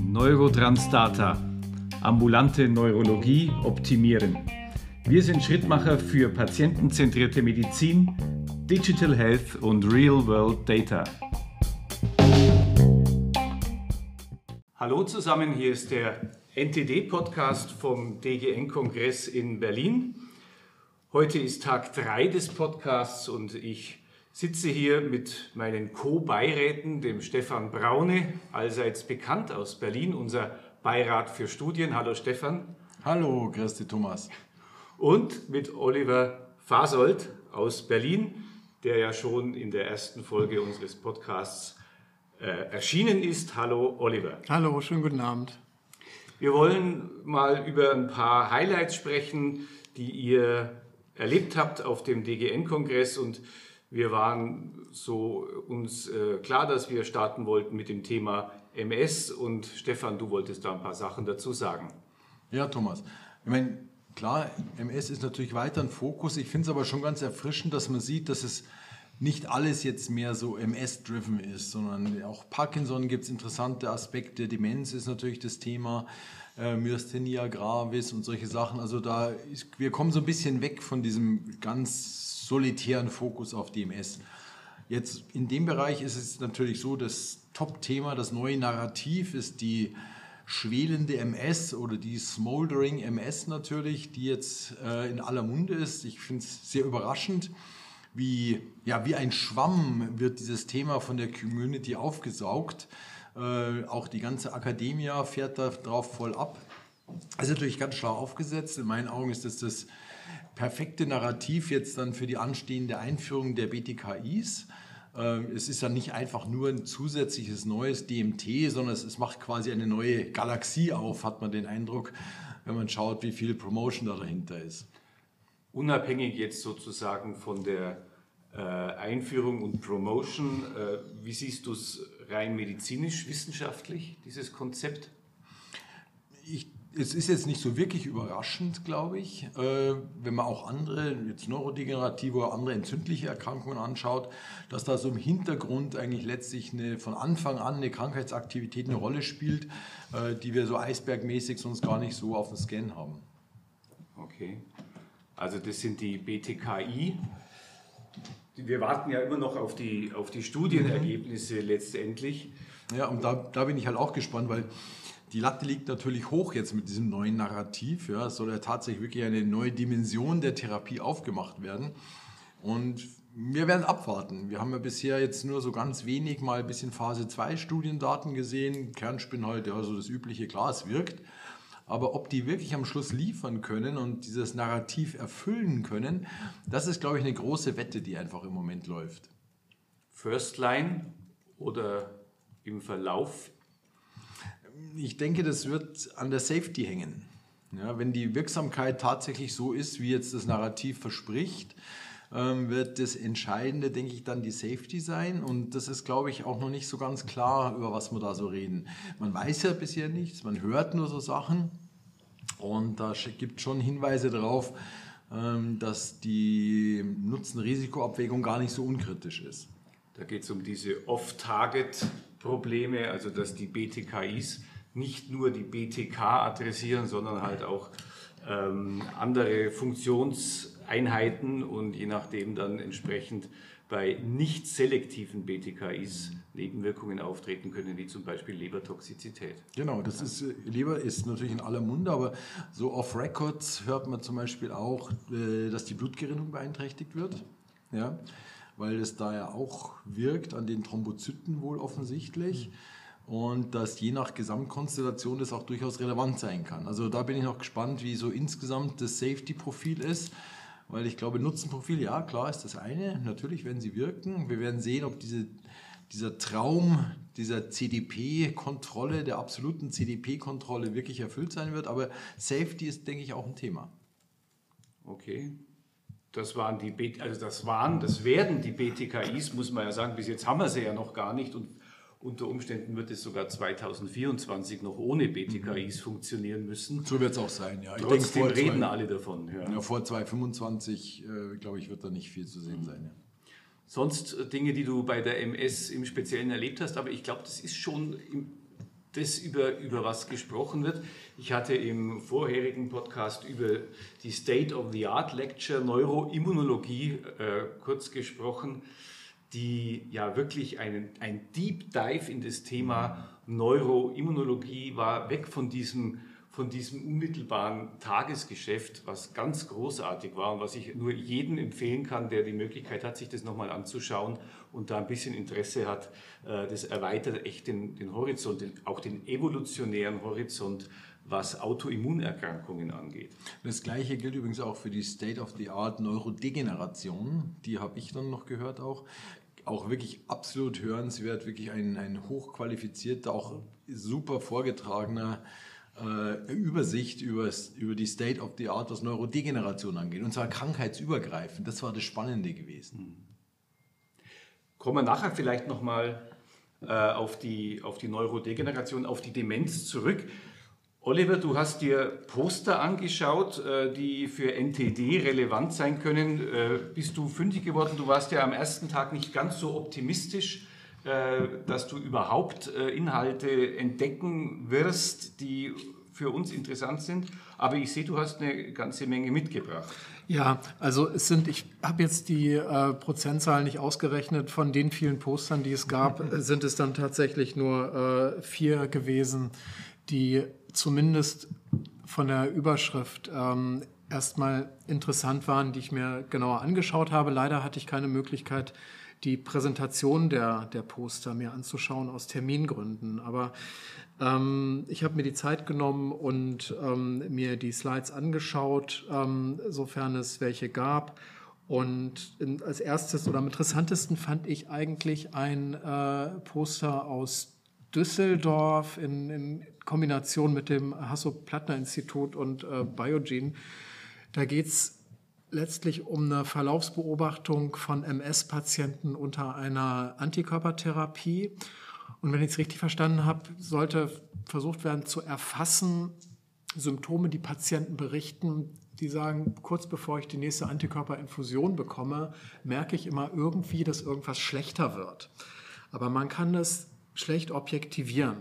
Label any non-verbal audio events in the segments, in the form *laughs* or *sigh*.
Neurotransdata. Ambulante Neurologie optimieren. Wir sind Schrittmacher für patientenzentrierte Medizin, Digital Health und Real World Data. Hallo zusammen, hier ist der NTD-Podcast vom DGN-Kongress in Berlin. Heute ist Tag 3 des Podcasts und ich sitze hier mit meinen Co-Beiräten, dem Stefan Braune, allseits bekannt aus Berlin, unser Beirat für Studien. Hallo Stefan. Hallo, Christi Thomas. Und mit Oliver Fasold aus Berlin, der ja schon in der ersten Folge unseres Podcasts äh, erschienen ist. Hallo Oliver. Hallo, schönen guten Abend. Wir wollen mal über ein paar Highlights sprechen, die ihr erlebt habt auf dem DGN-Kongress und wir waren so uns äh, klar, dass wir starten wollten mit dem Thema MS und Stefan, du wolltest da ein paar Sachen dazu sagen. Ja, Thomas. Ich meine, klar, MS ist natürlich weiter ein Fokus. Ich finde es aber schon ganz erfrischend, dass man sieht, dass es nicht alles jetzt mehr so MS-driven ist, sondern auch Parkinson gibt es interessante Aspekte. Demenz ist natürlich das Thema, äh, Myasthenia gravis und solche Sachen. Also da ist, wir kommen so ein bisschen weg von diesem ganz solitären Fokus auf DMS. Jetzt in dem Bereich ist es natürlich so, das Top-Thema, das neue Narrativ ist die schwelende MS oder die Smoldering MS natürlich, die jetzt äh, in aller Munde ist. Ich finde es sehr überraschend wie, ja, wie ein Schwamm wird dieses Thema von der Community aufgesaugt. Äh, auch die ganze Akademie fährt da drauf voll ab. Das ist natürlich ganz schlau aufgesetzt. In meinen Augen ist das das perfekte Narrativ jetzt dann für die anstehende Einführung der BTKIs. Äh, es ist ja nicht einfach nur ein zusätzliches neues DMT, sondern es macht quasi eine neue Galaxie auf, hat man den Eindruck, wenn man schaut, wie viel Promotion da dahinter ist unabhängig jetzt sozusagen von der äh, Einführung und Promotion, äh, wie siehst du es rein medizinisch, wissenschaftlich, dieses Konzept? Ich, es ist jetzt nicht so wirklich überraschend, glaube ich, äh, wenn man auch andere, jetzt neurodegenerative oder andere entzündliche Erkrankungen anschaut, dass da so im Hintergrund eigentlich letztlich eine, von Anfang an eine Krankheitsaktivität eine Rolle spielt, äh, die wir so eisbergmäßig sonst gar nicht so auf dem Scan haben. Okay. Also das sind die BTKI. Wir warten ja immer noch auf die, auf die Studienergebnisse mhm. letztendlich. Ja, und da, da bin ich halt auch gespannt, weil die Latte liegt natürlich hoch jetzt mit diesem neuen Narrativ. Ja, es soll ja tatsächlich wirklich eine neue Dimension der Therapie aufgemacht werden. Und wir werden abwarten. Wir haben ja bisher jetzt nur so ganz wenig mal ein bisschen Phase 2 Studiendaten gesehen. Kernspin halt, ja, so das übliche, klar, es wirkt. Aber ob die wirklich am Schluss liefern können und dieses Narrativ erfüllen können, das ist, glaube ich, eine große Wette, die einfach im Moment läuft. First Line oder im Verlauf? Ich denke, das wird an der Safety hängen. Ja, wenn die Wirksamkeit tatsächlich so ist, wie jetzt das Narrativ verspricht, ähm, wird das Entscheidende, denke ich, dann die Safety sein. Und das ist, glaube ich, auch noch nicht so ganz klar, über was wir da so reden. Man weiß ja bisher nichts, man hört nur so Sachen. Und da gibt es schon Hinweise darauf, ähm, dass die Nutzen-Risiko-Abwägung gar nicht so unkritisch ist. Da geht es um diese Off-Target-Probleme, also dass die BTKIs nicht nur die BTK adressieren, sondern halt auch ähm, andere Funktions- Einheiten und je nachdem dann entsprechend bei nicht selektiven BTKIs Nebenwirkungen auftreten können, wie zum Beispiel Lebertoxizität. Genau, das ist, Leber ist natürlich in aller Munde, aber so off Records hört man zum Beispiel auch, äh, dass die Blutgerinnung beeinträchtigt wird. Ja, weil es da ja auch wirkt an den Thrombozyten wohl offensichtlich und dass je nach Gesamtkonstellation das auch durchaus relevant sein kann. Also da bin ich noch gespannt, wie so insgesamt das Safety-Profil ist weil ich glaube, Nutzenprofil, ja, klar ist das eine. Natürlich werden sie wirken. Wir werden sehen, ob diese, dieser Traum dieser CDP-Kontrolle, der absoluten CDP-Kontrolle wirklich erfüllt sein wird. Aber Safety ist, denke ich, auch ein Thema. Okay. Das waren die, also das waren, das werden die BTKIs, muss man ja sagen. Bis jetzt haben wir sie ja noch gar nicht und unter Umständen wird es sogar 2024 noch ohne BTKIs funktionieren müssen. So wird es auch sein, ja. Ich Trotzdem reden zwei, alle davon. Ja. ja vor 2025, äh, glaube ich, wird da nicht viel zu sehen sein. Ja. sonst Dinge, die du bei der MS im Speziellen erlebt hast. Aber ich glaube, das ist schon das, über, über was gesprochen wird. Ich hatte im vorherigen Podcast über die State of the Art Lecture Neuroimmunologie äh, kurz gesprochen, die ja wirklich einen, ein Deep Dive in das Thema Neuroimmunologie war, weg von diesem von diesem unmittelbaren Tagesgeschäft, was ganz großartig war und was ich nur jedem empfehlen kann, der die Möglichkeit hat, sich das nochmal anzuschauen und da ein bisschen Interesse hat. Äh, das erweitert echt den, den Horizont, den, auch den evolutionären Horizont, was Autoimmunerkrankungen angeht. Das gleiche gilt übrigens auch für die State-of-the-Art Neurodegeneration. Die habe ich dann noch gehört auch auch wirklich absolut hörenswert, wirklich ein, ein hochqualifizierter, auch super vorgetragener äh, Übersicht über, über die State of the Art, was Neurodegeneration angeht. Und zwar krankheitsübergreifend. Das war das Spannende gewesen. Kommen wir nachher vielleicht nochmal äh, auf, die, auf die Neurodegeneration, auf die Demenz zurück. Oliver, du hast dir Poster angeschaut, äh, die für NTD relevant sein können. Äh, bist du fündig geworden? Du warst ja am ersten Tag nicht ganz so optimistisch dass du überhaupt äh, Inhalte entdecken wirst, die für uns interessant sind. Aber ich sehe, du hast eine ganze Menge mitgebracht. Ja, also es sind, ich habe jetzt die äh, Prozentzahlen nicht ausgerechnet, von den vielen Postern, die es gab, *laughs* sind es dann tatsächlich nur äh, vier gewesen, die zumindest von der Überschrift ähm, erstmal interessant waren, die ich mir genauer angeschaut habe. Leider hatte ich keine Möglichkeit, die Präsentation der, der Poster mir anzuschauen aus Termingründen. Aber ähm, ich habe mir die Zeit genommen und ähm, mir die Slides angeschaut, ähm, sofern es welche gab. Und in, als erstes oder am interessantesten fand ich eigentlich ein äh, Poster aus Düsseldorf in, in, Kombination mit dem Hasso-Plattner-Institut und äh, Biogene. Da geht es letztlich um eine Verlaufsbeobachtung von MS-Patienten unter einer Antikörpertherapie. Und wenn ich es richtig verstanden habe, sollte versucht werden zu erfassen, Symptome, die Patienten berichten, die sagen, kurz bevor ich die nächste Antikörperinfusion bekomme, merke ich immer irgendwie, dass irgendwas schlechter wird. Aber man kann das schlecht objektivieren.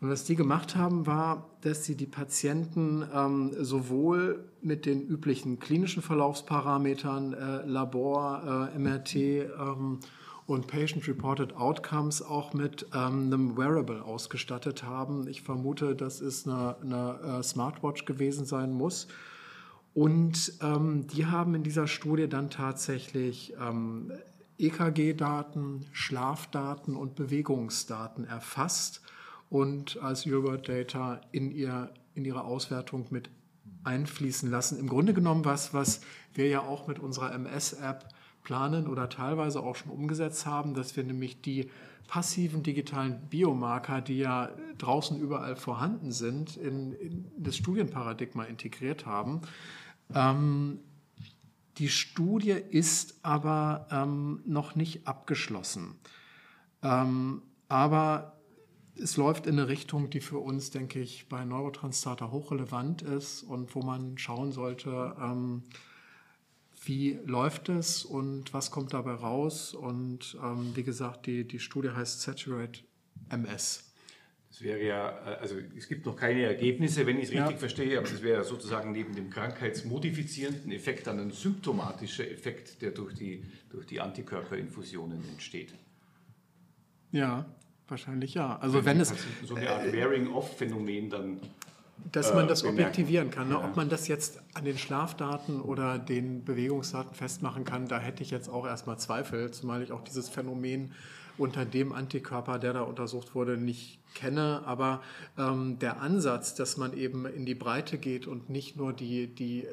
Und was die gemacht haben, war, dass sie die Patienten ähm, sowohl mit den üblichen klinischen Verlaufsparametern, äh, Labor, äh, MRT ähm, und Patient-Reported Outcomes auch mit ähm, einem Wearable ausgestattet haben. Ich vermute, dass es eine, eine äh, Smartwatch gewesen sein muss. Und ähm, die haben in dieser Studie dann tatsächlich ähm, EKG-Daten, Schlafdaten und Bewegungsdaten erfasst und als Eurobird Data in, ihr, in ihre Auswertung mit einfließen lassen. Im Grunde genommen was, was wir ja auch mit unserer MS-App planen oder teilweise auch schon umgesetzt haben, dass wir nämlich die passiven digitalen Biomarker, die ja draußen überall vorhanden sind, in, in das Studienparadigma integriert haben. Ähm, die Studie ist aber ähm, noch nicht abgeschlossen. Ähm, aber es läuft in eine Richtung, die für uns, denke ich, bei Neurotranslator hochrelevant ist und wo man schauen sollte, ähm, wie läuft es und was kommt dabei raus. Und ähm, wie gesagt, die, die Studie heißt Saturate MS. Das wäre ja, äh, also es gibt noch keine Ergebnisse, wenn ich es richtig ja. verstehe, aber das wäre sozusagen neben dem krankheitsmodifizierenden Effekt dann ein symptomatischer Effekt, der durch die, durch die Antikörperinfusionen entsteht. Ja, Wahrscheinlich ja. Also wenn es so eine Art Wearing-off-Phänomen dann dass man das äh, objektivieren kann. Ne? Ob man das jetzt an den Schlafdaten oder den Bewegungsdaten festmachen kann, da hätte ich jetzt auch erstmal Zweifel, zumal ich auch dieses Phänomen unter dem Antikörper, der da untersucht wurde, nicht kenne. Aber ähm, der Ansatz, dass man eben in die Breite geht und nicht nur die, die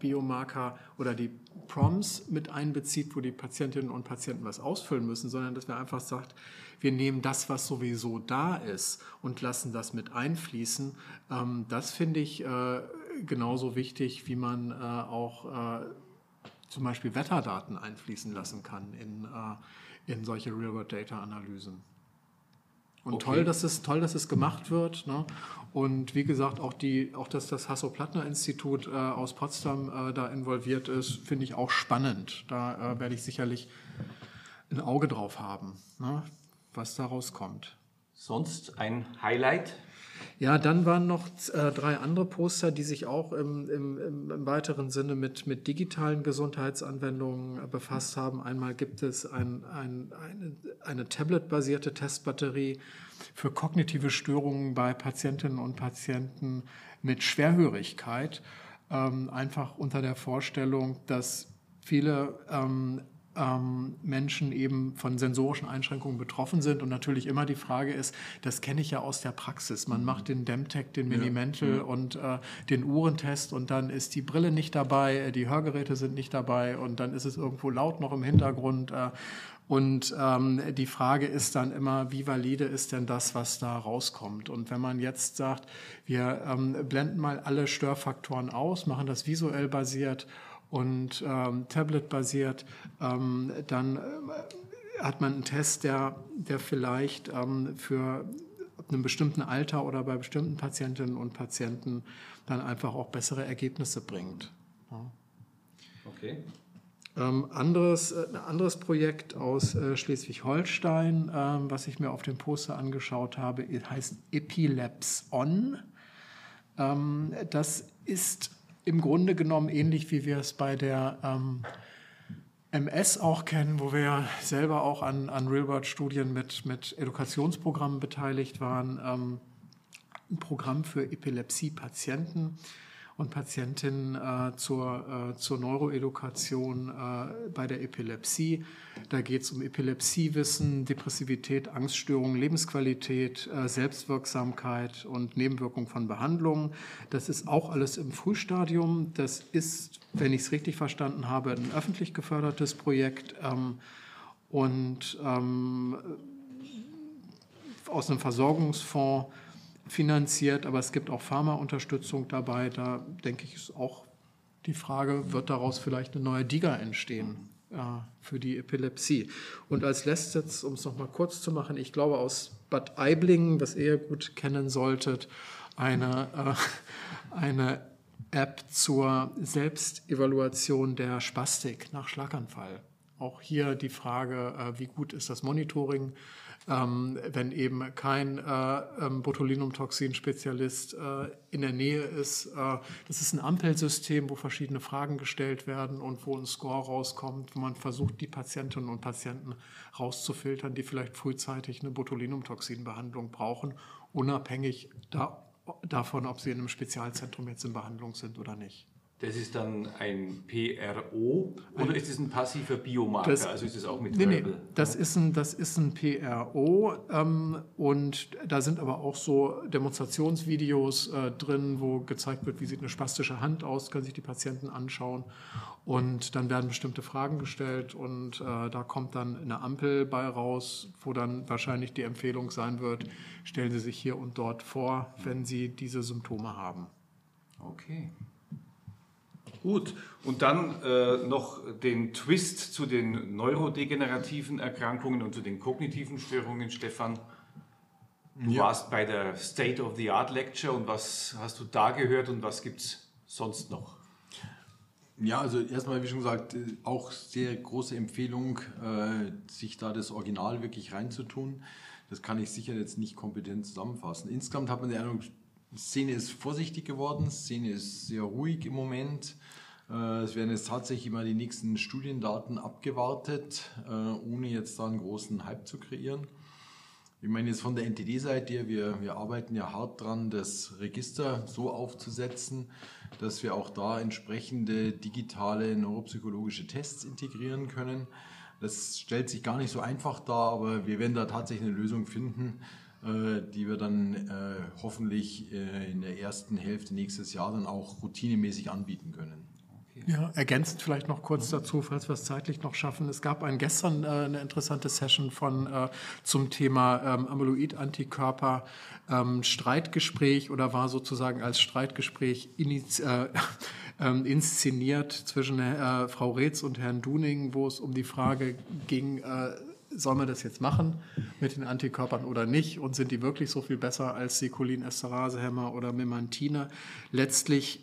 Biomarker oder die Prompts mit einbezieht, wo die Patientinnen und Patienten was ausfüllen müssen, sondern dass man einfach sagt, wir nehmen das, was sowieso da ist und lassen das mit einfließen. Ähm, das finde ich äh, genauso wichtig, wie man äh, auch äh, zum Beispiel Wetterdaten einfließen lassen kann in, äh, in solche Real-World-Data-Analysen. Und okay. toll, dass es toll, dass es gemacht wird. Ne? Und wie gesagt, auch die, auch dass das Hasso-Plattner-Institut äh, aus Potsdam äh, da involviert ist, finde ich auch spannend. Da äh, werde ich sicherlich ein Auge drauf haben, ne, was daraus kommt. Sonst ein Highlight? Ja, dann waren noch äh, drei andere Poster, die sich auch im, im, im, weiteren Sinne mit, mit digitalen Gesundheitsanwendungen befasst haben. Einmal gibt es ein, ein, eine, eine Tablet-basierte Testbatterie für kognitive Störungen bei Patientinnen und Patienten mit Schwerhörigkeit. Ähm, einfach unter der Vorstellung, dass viele ähm, ähm, Menschen eben von sensorischen Einschränkungen betroffen sind. Und natürlich immer die Frage ist, das kenne ich ja aus der Praxis. Man macht den Demtech, den Minimental ja. und äh, den Uhrentest und dann ist die Brille nicht dabei, äh, die Hörgeräte sind nicht dabei und dann ist es irgendwo laut noch im Hintergrund. Äh, und ähm, die Frage ist dann immer, wie valide ist denn das, was da rauskommt? Und wenn man jetzt sagt, wir ähm, blenden mal alle Störfaktoren aus, machen das visuell basiert und ähm, Tablet-basiert, ähm, dann äh, hat man einen Test, der, der vielleicht ähm, für einem bestimmten Alter oder bei bestimmten Patientinnen und Patienten dann einfach auch bessere Ergebnisse bringt. Ja. Okay. Ähm, anderes, äh, ein anderes Projekt aus äh, Schleswig-Holstein, ähm, was ich mir auf dem Poster angeschaut habe, heißt Epilabs On. Ähm, das ist im Grunde genommen ähnlich, wie wir es bei der ähm, MS auch kennen, wo wir selber auch an, an Real-World-Studien mit, mit Edukationsprogrammen beteiligt waren. Ähm, ein Programm für Epilepsie-Patienten und Patientinnen äh, zur, äh, zur Neuroedukation äh, bei der Epilepsie. Da geht es um Epilepsiewissen, Depressivität, Angststörungen, Lebensqualität, äh, Selbstwirksamkeit und Nebenwirkung von Behandlungen. Das ist auch alles im Frühstadium. Das ist, wenn ich es richtig verstanden habe, ein öffentlich gefördertes Projekt. Ähm, und ähm, aus einem Versorgungsfonds finanziert, aber es gibt auch Pharmaunterstützung dabei. Da denke ich, ist auch die Frage, wird daraus vielleicht eine neue DIGA entstehen äh, für die Epilepsie? Und als letztes, um es nochmal kurz zu machen, ich glaube aus Bad Aiblingen, was ihr gut kennen solltet, eine, äh, eine App zur Selbstevaluation der Spastik nach Schlaganfall. Auch hier die Frage, äh, wie gut ist das Monitoring? Ähm, wenn eben kein äh, ähm, Botulinumtoxin-Spezialist äh, in der Nähe ist. Äh, das ist ein Ampelsystem, wo verschiedene Fragen gestellt werden und wo ein Score rauskommt, wo man versucht, die Patientinnen und Patienten rauszufiltern, die vielleicht frühzeitig eine Botulinumtoxin-Behandlung brauchen, unabhängig da, davon, ob sie in einem Spezialzentrum jetzt in Behandlung sind oder nicht. Das ist dann ein PRO oder ist es ein passiver Biomarker? Das, also ist es auch mit nee, nee, das ist ein, das ist ein PRO ähm, und da sind aber auch so Demonstrationsvideos äh, drin, wo gezeigt wird, wie sieht eine spastische Hand aus, können sich die Patienten anschauen und dann werden bestimmte Fragen gestellt und äh, da kommt dann eine Ampel bei raus, wo dann wahrscheinlich die Empfehlung sein wird, stellen Sie sich hier und dort vor, wenn Sie diese Symptome haben. Okay. Gut, und dann äh, noch den Twist zu den neurodegenerativen Erkrankungen und zu den kognitiven Störungen, Stefan. Du ja. warst bei der State of the Art Lecture und was hast du da gehört und was gibt es sonst noch? Ja, also erstmal, wie schon gesagt, auch sehr große Empfehlung, äh, sich da das Original wirklich reinzutun. Das kann ich sicher jetzt nicht kompetent zusammenfassen. Insgesamt hat man die Eindruck, Szene ist vorsichtig geworden, Szene ist sehr ruhig im Moment. Äh, es werden jetzt tatsächlich mal die nächsten Studiendaten abgewartet, äh, ohne jetzt da einen großen Hype zu kreieren. Ich meine jetzt von der NTD-Seite, wir, wir arbeiten ja hart dran, das Register so aufzusetzen, dass wir auch da entsprechende digitale neuropsychologische Tests integrieren können. Das stellt sich gar nicht so einfach dar, aber wir werden da tatsächlich eine Lösung finden, die wir dann hoffentlich in der ersten Hälfte nächstes Jahr dann auch routinemäßig anbieten können. Ja, ergänzend vielleicht noch kurz dazu, falls wir es zeitlich noch schaffen. Es gab ein, gestern äh, eine interessante Session von, äh, zum Thema ähm, Amyloid-Antikörper ähm, Streitgespräch oder war sozusagen als Streitgespräch iniz, äh, *laughs* ähm, inszeniert zwischen äh, Frau Reetz und Herrn Duning, wo es um die Frage ging, äh, soll man das jetzt machen mit den Antikörpern oder nicht und sind die wirklich so viel besser als die Cholinesterasehämmer oder Memantine? Letztlich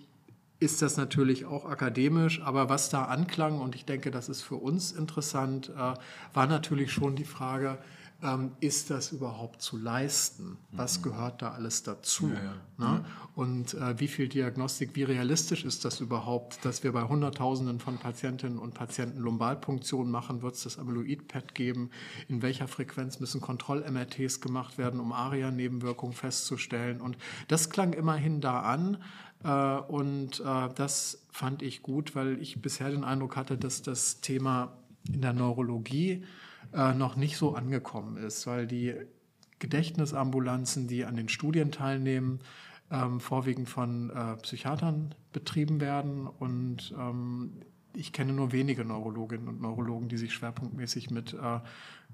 ist das natürlich auch akademisch, aber was da anklang, und ich denke, das ist für uns interessant, äh, war natürlich schon die Frage, ähm, ist das überhaupt zu leisten? Was mhm. gehört da alles dazu? Ja, ja. Ne? Und äh, wie viel Diagnostik, wie realistisch ist das überhaupt, dass wir bei Hunderttausenden von Patientinnen und Patienten Lumbalpunktion machen? Wird es das Amyloid-PET geben? In welcher Frequenz müssen Kontroll-MRTs gemacht werden, um ARIA-Nebenwirkungen festzustellen? Und das klang immerhin da an. Äh, und äh, das fand ich gut, weil ich bisher den Eindruck hatte, dass das Thema in der Neurologie äh, noch nicht so angekommen ist, weil die Gedächtnisambulanzen, die an den Studien teilnehmen, ähm, vorwiegend von äh, Psychiatern betrieben werden. Und ähm, ich kenne nur wenige Neurologinnen und Neurologen, die sich schwerpunktmäßig mit äh,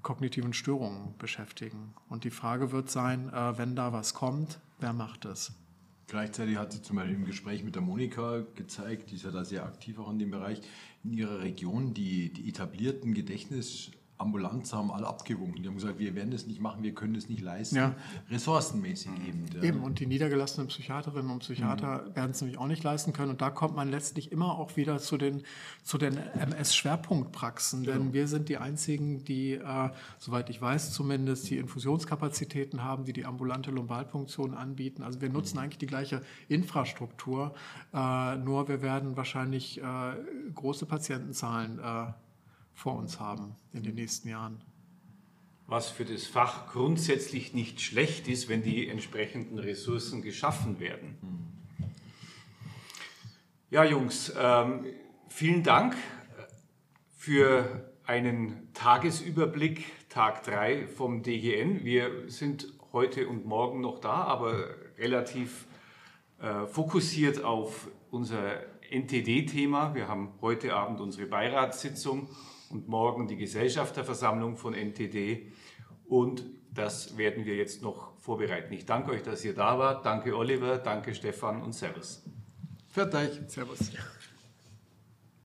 kognitiven Störungen beschäftigen. Und die Frage wird sein, äh, wenn da was kommt, wer macht es? Gleichzeitig hat sie zum Beispiel im Gespräch mit der Monika gezeigt, die ist ja da sehr aktiv auch in dem Bereich, in ihrer Region die, die etablierten Gedächtnis- Ambulanz haben alle abgewunken. Die haben gesagt, wir werden das nicht machen, wir können das nicht leisten. Ja. Ressourcenmäßig eben. Ja. Eben, und die niedergelassenen Psychiaterinnen und Psychiater mhm. werden es nämlich auch nicht leisten können. Und da kommt man letztlich immer auch wieder zu den, zu den MS-Schwerpunktpraxen. Genau. Denn wir sind die einzigen, die, äh, soweit ich weiß zumindest, die Infusionskapazitäten haben, die die ambulante Lumbalpunktion anbieten. Also wir nutzen mhm. eigentlich die gleiche Infrastruktur, äh, nur wir werden wahrscheinlich äh, große Patientenzahlen äh, vor uns haben in den nächsten Jahren. Was für das Fach grundsätzlich nicht schlecht ist, wenn die entsprechenden Ressourcen geschaffen werden. Ja, Jungs, ähm, vielen Dank für einen Tagesüberblick, Tag 3 vom DGN. Wir sind heute und morgen noch da, aber relativ äh, fokussiert auf unser NTD-Thema. Wir haben heute Abend unsere Beiratssitzung und morgen die Gesellschafterversammlung von NTD. Und das werden wir jetzt noch vorbereiten. Ich danke euch, dass ihr da wart. Danke Oliver, danke Stefan und Servus. Fertig. Servus.